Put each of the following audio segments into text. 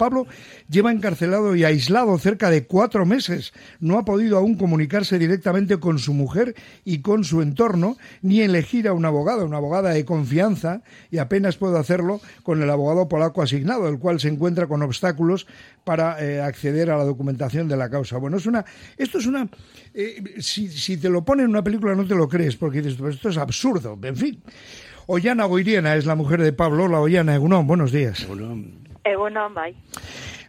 Pablo lleva encarcelado y aislado cerca de cuatro meses. No ha podido aún comunicarse directamente con su mujer y con su entorno, ni elegir a un abogado, una abogada de confianza, y apenas puede hacerlo con el abogado polaco asignado, el cual se encuentra con obstáculos para eh, acceder a la documentación de la causa. Bueno, es una, esto es una, eh, si, te lo ponen en una película no te lo crees, porque dices, esto es absurdo, en fin. Ollana Goiriena es la mujer de Pablo. Hola, Ollana, Egunon, buenos días. Egunon, bye.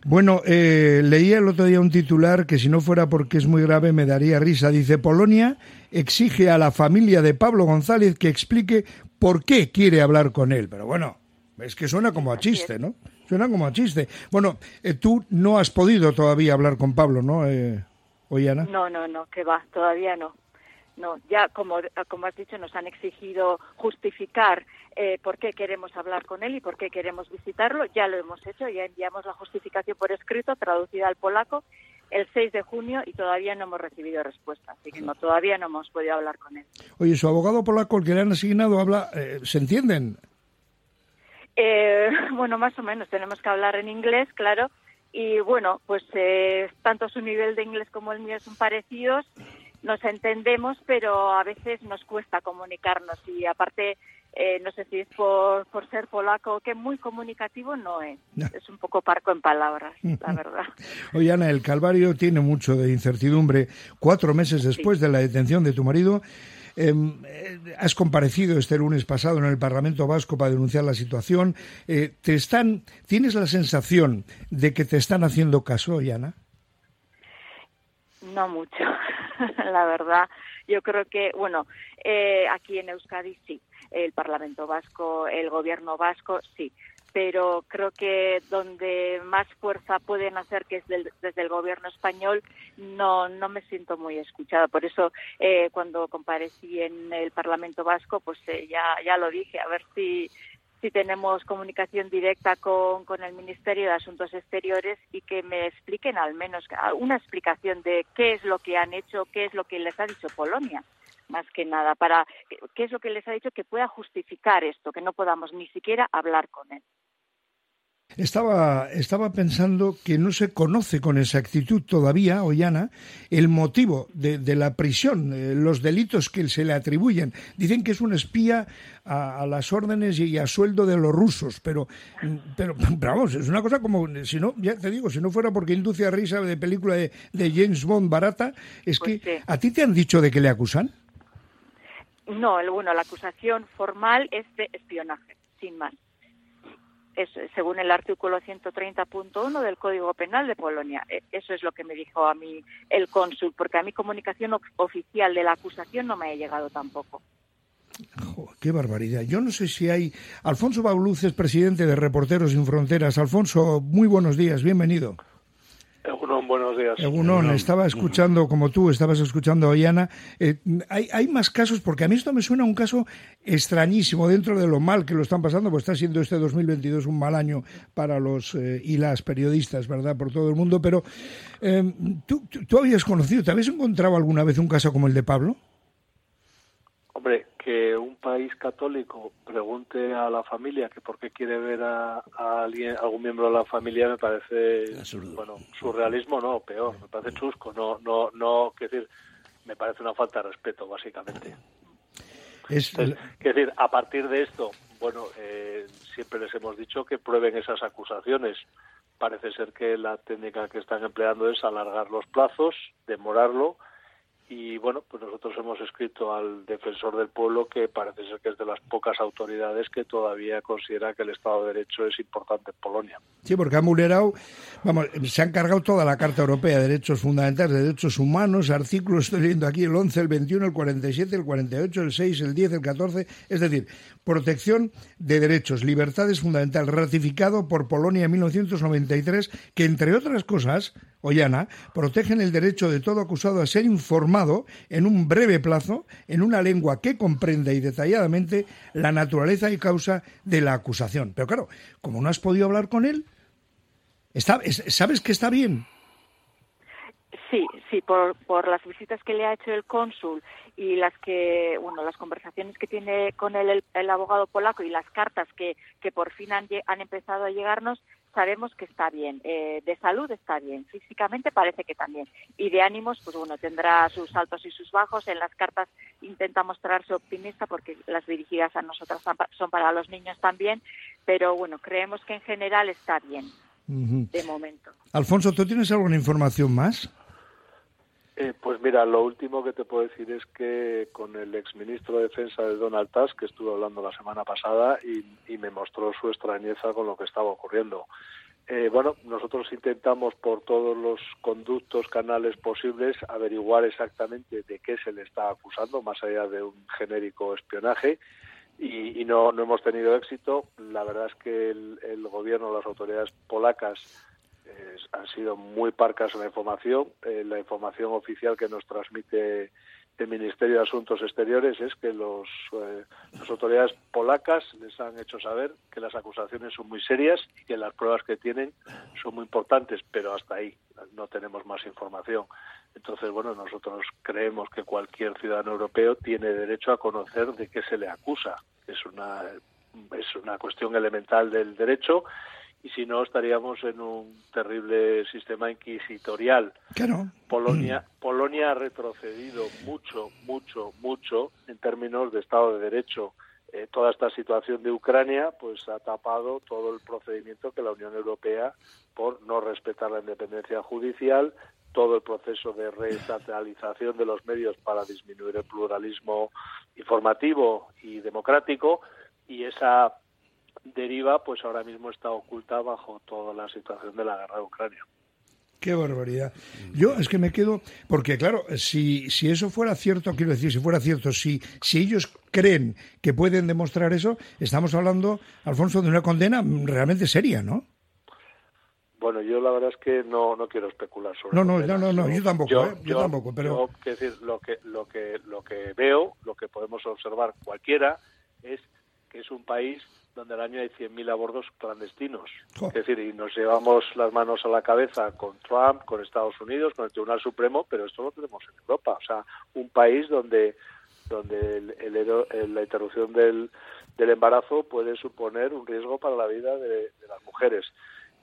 Bueno, eh, leía el otro día un titular que si no fuera porque es muy grave me daría risa. Dice, Polonia exige a la familia de Pablo González que explique por qué quiere hablar con él. Pero bueno, es que suena como a chiste, ¿no? Suena como a chiste. Bueno, eh, tú no has podido todavía hablar con Pablo, ¿no, eh, Ollana? No, no, no, que va, todavía no no, ya como, como has dicho, nos han exigido justificar eh, por qué queremos hablar con él y por qué queremos visitarlo. Ya lo hemos hecho, ya enviamos la justificación por escrito, traducida al polaco, el 6 de junio y todavía no hemos recibido respuesta. Así que no, todavía no hemos podido hablar con él. Oye, su abogado polaco, el que le han asignado, habla, eh, ¿se entienden? Eh, bueno, más o menos. Tenemos que hablar en inglés, claro. Y bueno, pues tanto su nivel de inglés como el mío son parecidos nos entendemos, pero a veces nos cuesta comunicarnos y aparte, eh, no sé si es por, por ser polaco, que muy comunicativo no es. Es un poco parco en palabras, la verdad. Oye, Ana, el Calvario tiene mucho de incertidumbre. Cuatro meses después de la detención de tu marido, em, eh, has comparecido este lunes pasado en el Parlamento Vasco para denunciar la situación. Eh, ¿Te están, ¿Tienes la sensación de que te están haciendo caso, Ana? No mucho. la verdad. Yo creo que, bueno, eh, aquí en Euskadi sí, el Parlamento Vasco, el Gobierno Vasco sí, pero creo que donde más fuerza pueden hacer, que es desde el Gobierno español, no, no me siento muy escuchada. Por eso, eh, cuando comparecí en el Parlamento Vasco, pues eh, ya, ya lo dije, a ver si si tenemos comunicación directa con, con el Ministerio de Asuntos Exteriores y que me expliquen al menos una explicación de qué es lo que han hecho, qué es lo que les ha dicho Polonia más que nada, para qué es lo que les ha dicho que pueda justificar esto, que no podamos ni siquiera hablar con él. Estaba, estaba pensando que no se conoce con exactitud todavía, Ollana, el motivo de, la prisión, eh, los delitos que se le atribuyen. Dicen que es un espía a, las órdenes y a sueldo de los rusos, pero, pero, vamos, es una cosa como, si no, ya te digo, si no fuera porque induce a risa de película de, James Bond barata, es pues que ¿a ti te han dicho de que le acusan? No, bueno, la acusación formal es de espionaje, sin más es, según el artículo 130.1 del Código Penal de Polonia. E, eso es lo que me dijo a mí el cónsul, porque a mi comunicación oficial de la acusación no me ha llegado tampoco. qué barbaridad. Yo no sé si hay. Alfonso Bauluz es presidente de Reporteros Sin Fronteras. Alfonso, muy buenos días, bienvenido. Buenos días. Egunon, estaba escuchando, como tú estabas escuchando a Ollana, eh, hay, hay más casos, porque a mí esto me suena a un caso extrañísimo dentro de lo mal que lo están pasando, pues está siendo este 2022 un mal año para los eh, y las periodistas, ¿verdad?, por todo el mundo, pero eh, ¿tú, tú habías conocido, ¿te habías encontrado alguna vez un caso como el de Pablo? Que un país católico pregunte a la familia que por qué quiere ver a, alguien, algún miembro de la familia me parece, bueno, surrealismo no, peor, me parece chusco, no, no, no, que decir, me parece una falta de respeto, básicamente. Es, decir, a partir de esto, bueno, eh, siempre les hemos dicho que prueben esas acusaciones. Parece ser que la técnica que están empleando es alargar los plazos, demorarlo, y bueno, pues nosotros hemos escrito al defensor del pueblo que parece ser que es de las pocas autoridades que todavía considera que el Estado de Derecho es importante en Polonia. Sí, porque han vulnerado, vamos, se han cargado toda la Carta Europea de Derechos Fundamentales, de Derechos Humanos, artículos, estoy leyendo aquí el 11, el 21, el 47, el 48, el 6, el 10, el 14, es decir, protección de derechos, libertades fundamentales, ratificado por Polonia en 1993, que entre otras cosas Ollana, protegen el derecho de todo acusado a ser informado en un breve plazo, en una lengua que comprenda y detalladamente la naturaleza y causa de la acusación. Pero claro, como no has podido hablar con él, ¿sabes que está bien? Sí, sí, por, por las visitas que le ha hecho el cónsul y las que, bueno, las conversaciones que tiene con él el, abogado polaco y las cartas que, que por fin han empezado a llegarnos, sabemos que está bien. Eh, de salud está bien. Físicamente parece que también. Y de ánimos, pues bueno, tendrá sus altos y sus bajos. En las cartas intenta mostrarse optimista porque las dirigidas a nosotras son para los niños también. Pero bueno, creemos que en general está bien. De momento. Alfonso, ¿tú tienes alguna información más? Eh, pues mira, lo último que te puedo decir es que con el exministro de Defensa de Donald Tusk, que estuve hablando la semana pasada y, me mostró su extrañeza con lo que estaba ocurriendo. Eh, bueno, nosotros intentamos por todos los conductos, canales posibles, averiguar exactamente de qué se le está acusando, más allá de un genérico espionaje, y, no, no hemos tenido éxito. La verdad es que el, el gobierno, las autoridades polacas, han sido muy parcas la información. Eh, la información oficial que nos transmite el Ministerio de Asuntos Exteriores es que los, eh, las autoridades polacas les han hecho saber que las acusaciones son muy serias y que las pruebas que tienen son muy importantes, pero hasta ahí no tenemos más información. Entonces, bueno, nosotros creemos que cualquier ciudadano europeo tiene derecho a conocer de qué se le acusa. Es una, es una cuestión elemental del derecho y si no estaríamos en un terrible sistema inquisitorial. Polonia, mm. Polonia ha retrocedido mucho, mucho, mucho en términos de Estado de Derecho. Eh, toda esta situación de Ucrania pues ha tapado todo el procedimiento que la Unión Europea por no respetar la independencia judicial, todo el proceso de reestatalización de los medios para disminuir el pluralismo informativo y democrático y esa deriva, pues ahora mismo está oculta bajo toda la situación de la guerra de Ucrania. Qué barbaridad. Yo es que me quedo, porque claro, si, si eso fuera cierto, quiero decir, si fuera cierto, si, si ellos creen que pueden demostrar eso, estamos hablando, Alfonso, de una condena realmente seria, ¿no? Bueno, yo la verdad es que no, no quiero especular sobre No, no, no, no, no, yo tampoco, yo, ¿eh? tampoco, pero... decir, lo que, lo, que, lo que veo, lo que podemos observar cualquiera, es que es un país donde al año hay 100.000 abordos clandestinos. Es decir, y nos llevamos las manos a la cabeza con Trump, con Estados Unidos, con el Tribunal Supremo, pero esto lo tenemos en Europa. O sea, un país donde donde el, la interrupción del, del, embarazo puede suponer un riesgo para la vida de, las mujeres.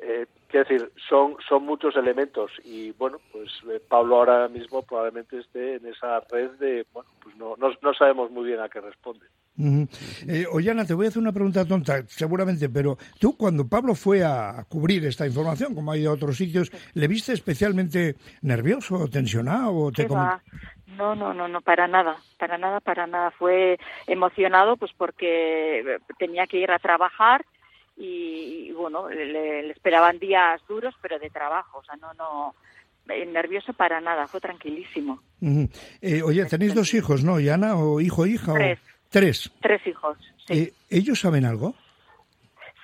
Eh, quiero decir, son, son muchos elementos y bueno, pues eh, Pablo ahora mismo probablemente esté en esa red de, bueno, pues no, no, no sabemos muy bien a qué responde. Eh, Ollana, te voy a hacer una pregunta tonta, seguramente, pero tú cuando Pablo fue a cubrir esta información, como ha ido a otros sitios, ¿le viste especialmente nervioso, tensionado? Te no, no, no, no, para nada, para nada, para nada. Fue emocionado, pues porque tenía que ir a trabajar y, bueno, le, esperaban días duros, pero de trabajo, o sea, no, no, eh, nervioso para nada, fue tranquilísimo. Eh, oye, tenéis dos hijos, ¿no, Yana? ¿O hijo, hija? Tres. Tres. Tres hijos, sí. Eh, ¿Ellos saben algo?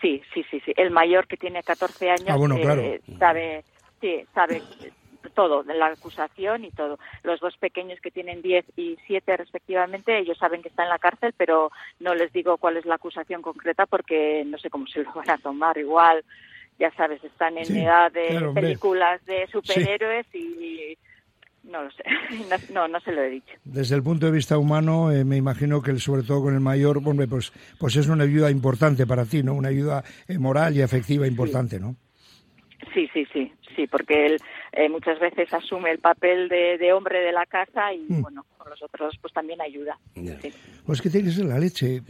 Sí, sí, sí, sí. El mayor que tiene 14 años ah, eh, sabe, sí, sabe todo, de la acusación y todo. Los dos pequeños que tienen 10 y 7 respectivamente, ellos saben que está en la cárcel, pero no les digo cuál es la acusación concreta porque no sé cómo se lo van a tomar. Igual, ya sabes, están en edad de películas de superhéroes y no lo sé, no, no se lo he dicho. Desde el punto de vista humano, eh, me imagino que sobre todo con el mayor, hombre, pues, pues es una ayuda importante para ti, ¿no? Una ayuda eh, moral y afectiva importante, ¿no? Sí, sí, sí, sí, porque él eh, muchas veces asume el papel de, hombre de la casa y, mm. bueno, con los otros pues también ayuda. Pues que tiene que ser la leche,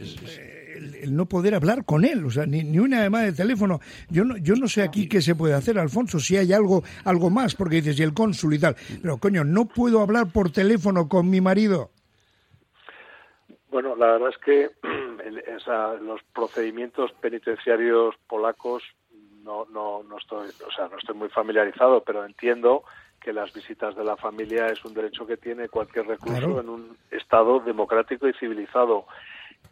el, no poder hablar con él, o sea, ni, ni una llamada de teléfono. Yo no, yo no sé aquí qué se puede hacer, Alfonso, si hay algo, algo más, porque dices, y el cónsul y tal. Pero, coño, no puedo hablar por teléfono con mi marido. Bueno, la verdad es que los procedimientos penitenciarios polacos no, no, no estoy, o sea, no estoy muy familiarizado, pero entiendo que las visitas de la familia es un derecho que tiene cualquier recluso en un Estado democrático y civilizado.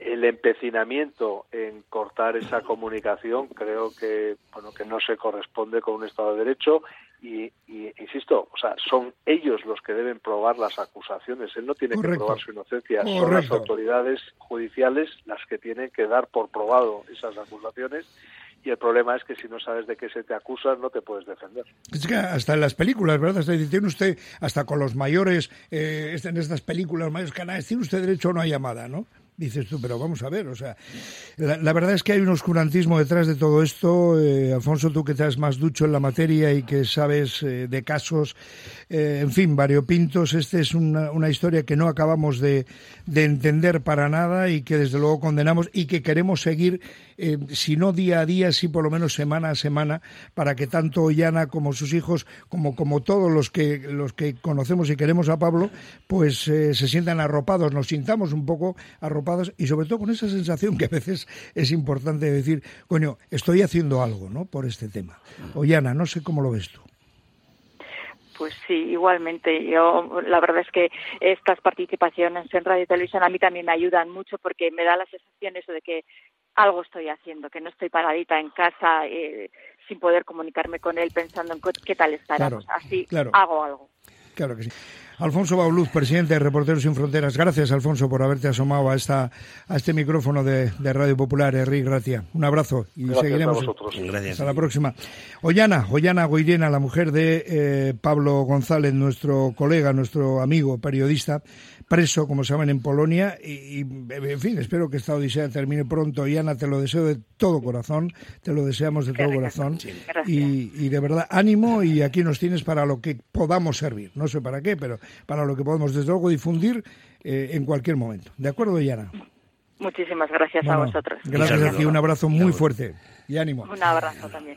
El empecinamiento en cortar esa comunicación creo que bueno que no se corresponde con un Estado de Derecho y, insisto, o sea, son ellos los que deben probar las acusaciones. Él no tiene que probar su inocencia, son las autoridades judiciales las que tienen que dar por probado esas acusaciones y el problema es que si no sabes de qué se te acusa no te puedes defender. Es que hasta en las películas, ¿verdad? tiene usted, hasta con los mayores, eh, en estas películas mayores canales, tiene usted derecho a una llamada, ¿no? Dices tú, pero vamos a ver, o sea, la, verdad es que hay un oscurantismo detrás de todo esto. Eh, Alfonso, tú que estás más ducho en la materia y que sabes eh, de casos, eh, en fin, variopintos, esta es una, una, historia que no acabamos de, de, entender para nada y que desde luego condenamos y que queremos seguir, si no día a día, sí por lo menos semana a semana, para que tanto Ollana como sus hijos, como, como todos los que, los que conocemos y queremos a Pablo, pues se sientan arropados, nos sintamos un poco arropados y sobre todo con esa sensación que a veces es importante decir, coño, estoy haciendo algo, ¿no? Por este tema. Ollana, no sé cómo lo ves tú. Pues sí, igualmente. Yo, la verdad es que estas participaciones en radio y televisión a mí también me ayudan mucho porque me da la sensación eso de que algo estoy haciendo, que no estoy paradita en casa eh, sin poder comunicarme con él pensando en qué tal estaremos. Así hago algo. Claro que sí. Alfonso Bauluz, presidente de Reporteros Sin Fronteras. Gracias, Alfonso, por haberte asomado a esta a este micrófono de, Radio Popular. Enrique, gracias. Un abrazo y seguiremos. Hasta la próxima. Ollana, Ollana Goirena, la mujer de eh, Pablo González, nuestro colega, nuestro amigo, periodista, preso, como saben, en Polonia. Y, en fin, espero que esta odisea termine pronto. Ollana, te lo deseo de todo corazón. Te lo deseamos de todo corazón. Y, y de verdad, ánimo y aquí nos tienes para lo que podamos servir. No sé para qué, pero para lo que podemos desde luego difundir eh, en cualquier momento. ¿De acuerdo, Yana? Muchísimas gracias a vosotros. Gracias a ti, un abrazo muy fuerte y ánimo. Un abrazo también.